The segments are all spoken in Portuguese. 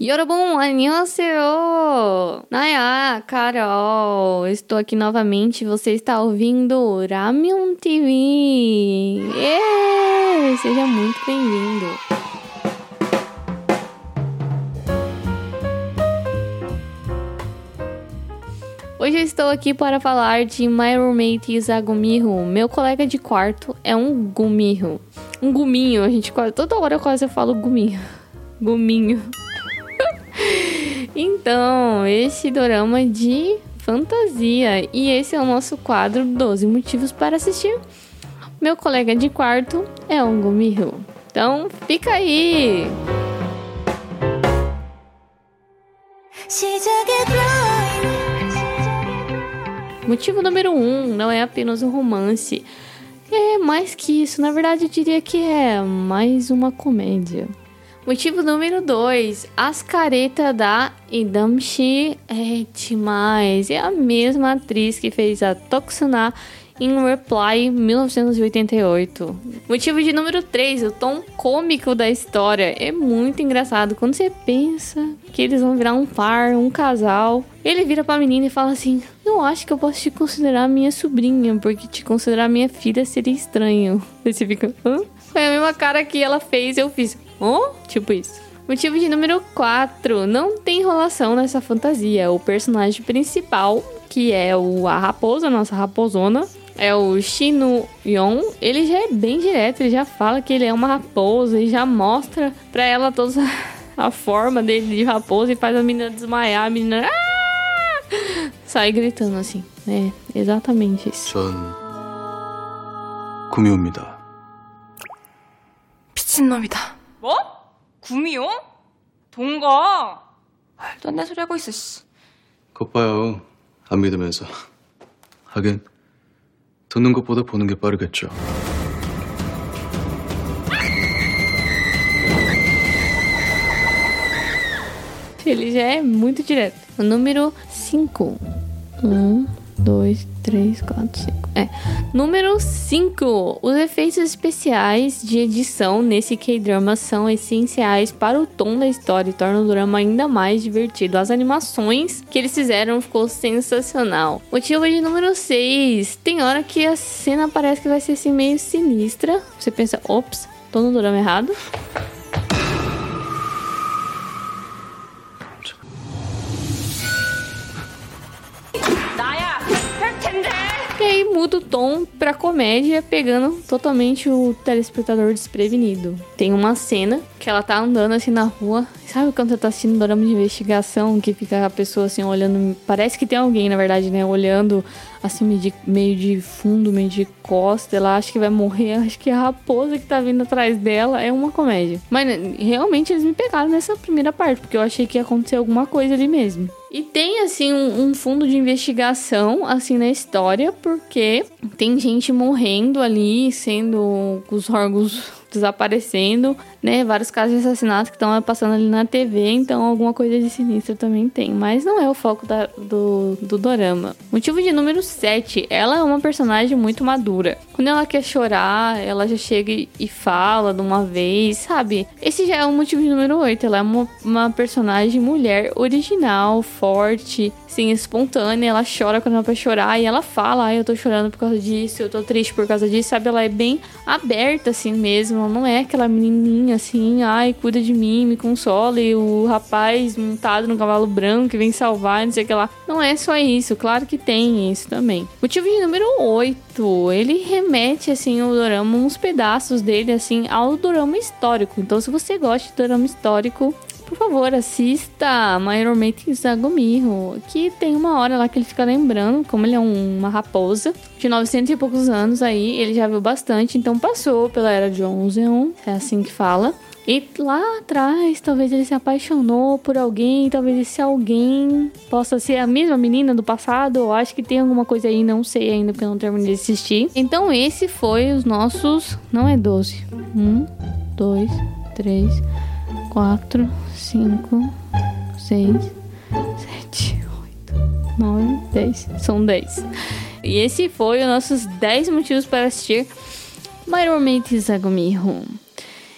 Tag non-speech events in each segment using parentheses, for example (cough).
여러분, 안녕하세요! Naya, Carol, estou aqui novamente. Você está ouvindo Ramion TV. Yeah! Seja muito bem-vindo. Hoje eu estou aqui para falar de My Roommate is a Gumiho. Meu colega de quarto é um gumiho. Um guminho, a gente quase, toda hora eu quase falo guminho. (laughs) Guminho. então, esse dorama é de fantasia. E esse é o nosso quadro 12 motivos para assistir. Meu colega de quarto é um gumiho. Então, fica aí! Motivo número um não é apenas um romance. É mais que isso, na verdade eu diria que é mais uma comédia. Motivo número 2. As caretas da Idamshi é demais. É a mesma atriz que fez a Tokusuna em Reply 1988. Motivo de número 3, o tom cômico da história. É muito engraçado. Quando você pensa que eles vão virar um par, um casal, ele vira pra menina e fala assim: Eu acho que eu posso te considerar minha sobrinha, porque te considerar minha filha seria estranho. (laughs) Aí você fica, hã? Foi a mesma cara que ela fez, eu fiz, hã? Tipo isso. Motivo de número 4. Não tem enrolação nessa fantasia. O personagem principal, que é o, a raposa, nossa raposona, é o Shinu Yon, ele já é bem direto, ele já fala que ele é uma raposa e já mostra pra ela toda a forma dele de raposa e faz a menina desmaiar, a menina ah! sai gritando assim. É, exatamente isso. 전 구미호입니다. 미친놈이다. 뭐? 구미호? 동거? 말도 안 되는 소리 하고 있어, 씨. 겉 봐요. 안 믿으면서. 하긴 듣는 것보다 보는 게 빠르겠죠. Ele já é muito direto. O número 5. 1, 2, 3, 4, 5. É. Número 5. Os efeitos especiais de edição nesse K-drama são essenciais para o tom da história e tornam o drama ainda mais divertido. As animações que eles fizeram ficou sensacional. Motivo de número 6. Tem hora que a cena parece que vai ser assim meio sinistra. Você pensa, ops, tô no drama errado. E aí muda o tom pra comédia, pegando totalmente o telespectador desprevenido. Tem uma cena que ela tá andando assim na rua. Sabe quando você tá assistindo um drama de investigação, que fica a pessoa assim olhando. Parece que tem alguém, na verdade, né? Olhando assim meio de, meio de fundo, meio de costa. Ela acha que vai morrer. (laughs) Acho que a raposa que tá vindo atrás dela é uma comédia. Mas né, realmente eles me pegaram nessa primeira parte, porque eu achei que ia acontecer alguma coisa ali mesmo. E tem, assim, um, um fundo de investigação, assim, na história, porque tem gente morrendo ali, sendo os órgãos (laughs) desaparecendo, né? Vários casos de assassinato que estão passando ali na TV, então alguma coisa de sinistro também tem. Mas não é o foco da- do, do dorama. Motivo de número 7. Ela é uma personagem muito madura. Quando ela quer chorar, ela já chega e- fala de uma vez, sabe? Esse já é o motivo de número 8. Ela é uma, uma personagem mulher original, forte, sim, espontânea. Ela chora quando ela vai chorar e ela fala: Ai, eu tô chorando por causa disso, eu tô triste por causa disso, sabe? Ela é bem aberta assim mesmo. Não é aquela menininha assim, ai, cuida de mim, me consola. E o rapaz montado no cavalo branco que vem salvar, não sei o que lá. Não é só isso, claro que tem isso também. Motivo de número 8. Ele remete, assim, o dorama, uns pedaços dele, assim, ao dorama histórico. Então, se você gosta de dorama histórico, favor, assista My Roommate Zagumirro, que tem uma hora lá que ele fica lembrando como ele é um- uma raposa de 900 e poucos anos aí, ele já viu bastante, então passou pela era de Onzeon, é assim que fala. E lá atrás, talvez ele se apaixonou por alguém, talvez esse alguém possa ser a mesma menina do passado. Eu acho que tem alguma coisa aí, não sei ainda, porque eu não terminei de assistir. Então, esse foi os nossos. Não é 12. Um, dois, três, quatro, cinco, seis, sete, oito, nove, dez. São dez. E esse foi os nossos 10 motivos para assistir My Roommate Zagumirro.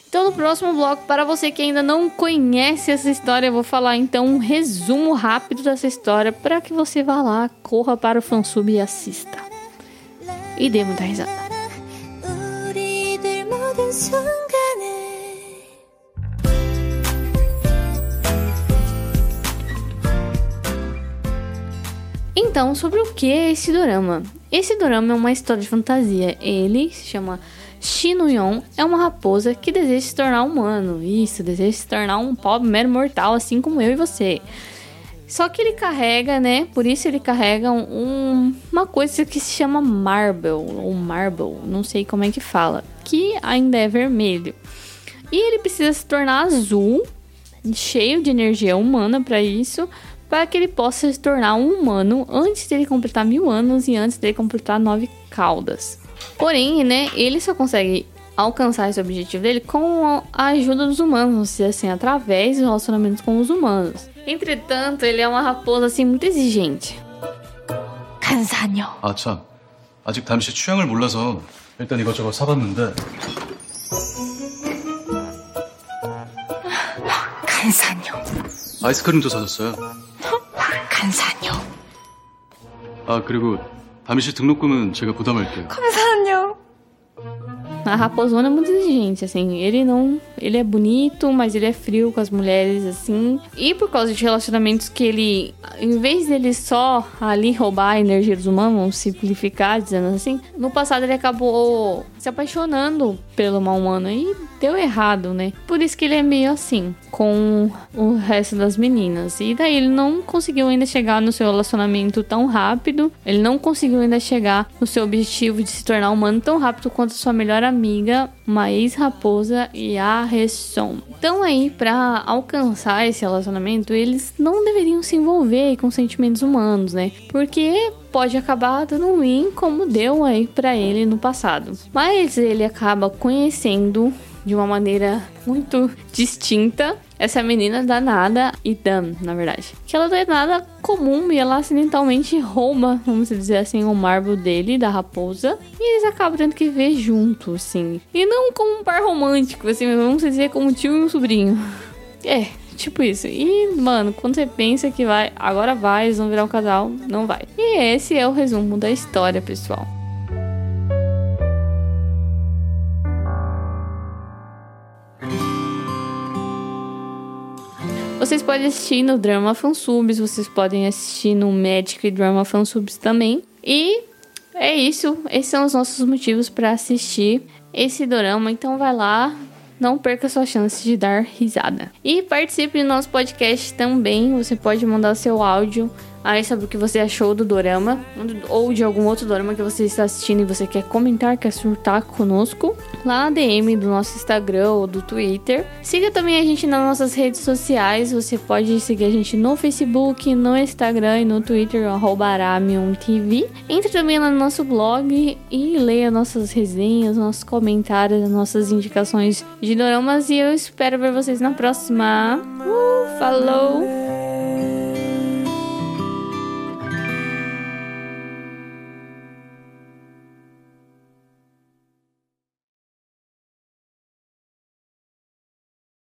Então, no próximo bloco, para você que ainda não conhece essa história, eu vou falar então um resumo rápido dessa história para que você vá lá, corra para o fansub e assista. E dê muita risada. Então, sobre o que é esse dorama? Esse dorama é uma história de fantasia. Ele se chama Shinuyon, é uma raposa que deseja se tornar humano. Isso, deseja se tornar um pobre mero mortal, assim como eu e você. Só que ele carrega, né? Por isso ele carrega um- uma coisa que se chama Marble, ou Marble, não sei como é que fala, que ainda é vermelho. E ele precisa se tornar azul, cheio de energia humana para isso, para que ele possa se tornar um humano antes dele completar mil anos e antes dele completar nove caudas. Porém, né, ele só consegue alcançar esse objetivo dele com a ajuda dos humanos, ou seja, assim, através dos relacionamentos com os humanos. Entretanto, ele é uma raposa assim muito exigente. 간사녀. 아, 참. 아직 담시 취향을 몰라서 일단 이것저것 사봤는데 간사녀. 아이스크림도 사줬어요. 간사녀. 아, 그리고 담시 등록금은 제가 부담할게요. 간사녀. A raposona é muito exigente, assim. Ele não. Ele é bonito, mas ele é frio com as mulheres, assim. E por causa de relacionamentos que ele. Em vez dele só ali roubar a energia dos humanos, vamos simplificar, dizendo assim. No passado ele acabou se apaixonando pelo mal humano. E deu errado, né? Por isso que ele é meio assim com o resto das meninas. E daí ele não conseguiu ainda chegar no seu relacionamento tão rápido. Ele não conseguiu ainda chegar no seu objetivo de se tornar humano tão rápido quanto sua melhor amiga, uma ex-raposa e a Resson. Então aí, pra alcançar esse relacionamento, eles não deveriam se envolver com sentimentos humanos, né? Porque pode acabar dando ruim como deu aí pra ele no passado. Mas ele acaba conhecendo de uma maneira muito distinta essa menina danada e Dan, na verdade. Que ela não é nada comum e ela acidentalmente rouba, vamos dizer assim, o marble dele, da raposa. E eles acabam tendo que ver junto, assim. E não como um par romântico, assim, vamos dizer como um tio e um sobrinho. É, tipo isso. E, mano, quando você pensa que vai, agora vai, eles vão virar um casal, não vai. E esse é o resumo da história, pessoal. Vocês podem assistir no Drama Fansubs, vocês podem assistir no Magic Drama Fansubs também. E é isso, esses são os nossos motivos para assistir esse dorama. Então vai lá, não perca sua chance de dar risada. E participe do nosso podcast também. Você pode mandar seu áudio aí sobre o que você achou do dorama ou de algum outro dorama que você está assistindo e você quer comentar, quer surtar conosco lá na DM do nosso Instagram ou do Twitter. Siga também a gente nas nossas redes sociais. Você pode seguir a gente no Facebook, no Instagram e no Twitter, AramiumTV. Entre também no nosso blog e leia nossas resenhas, nossos comentários, nossas indicações de doramas. E eu espero ver vocês na próxima. Uh, falou!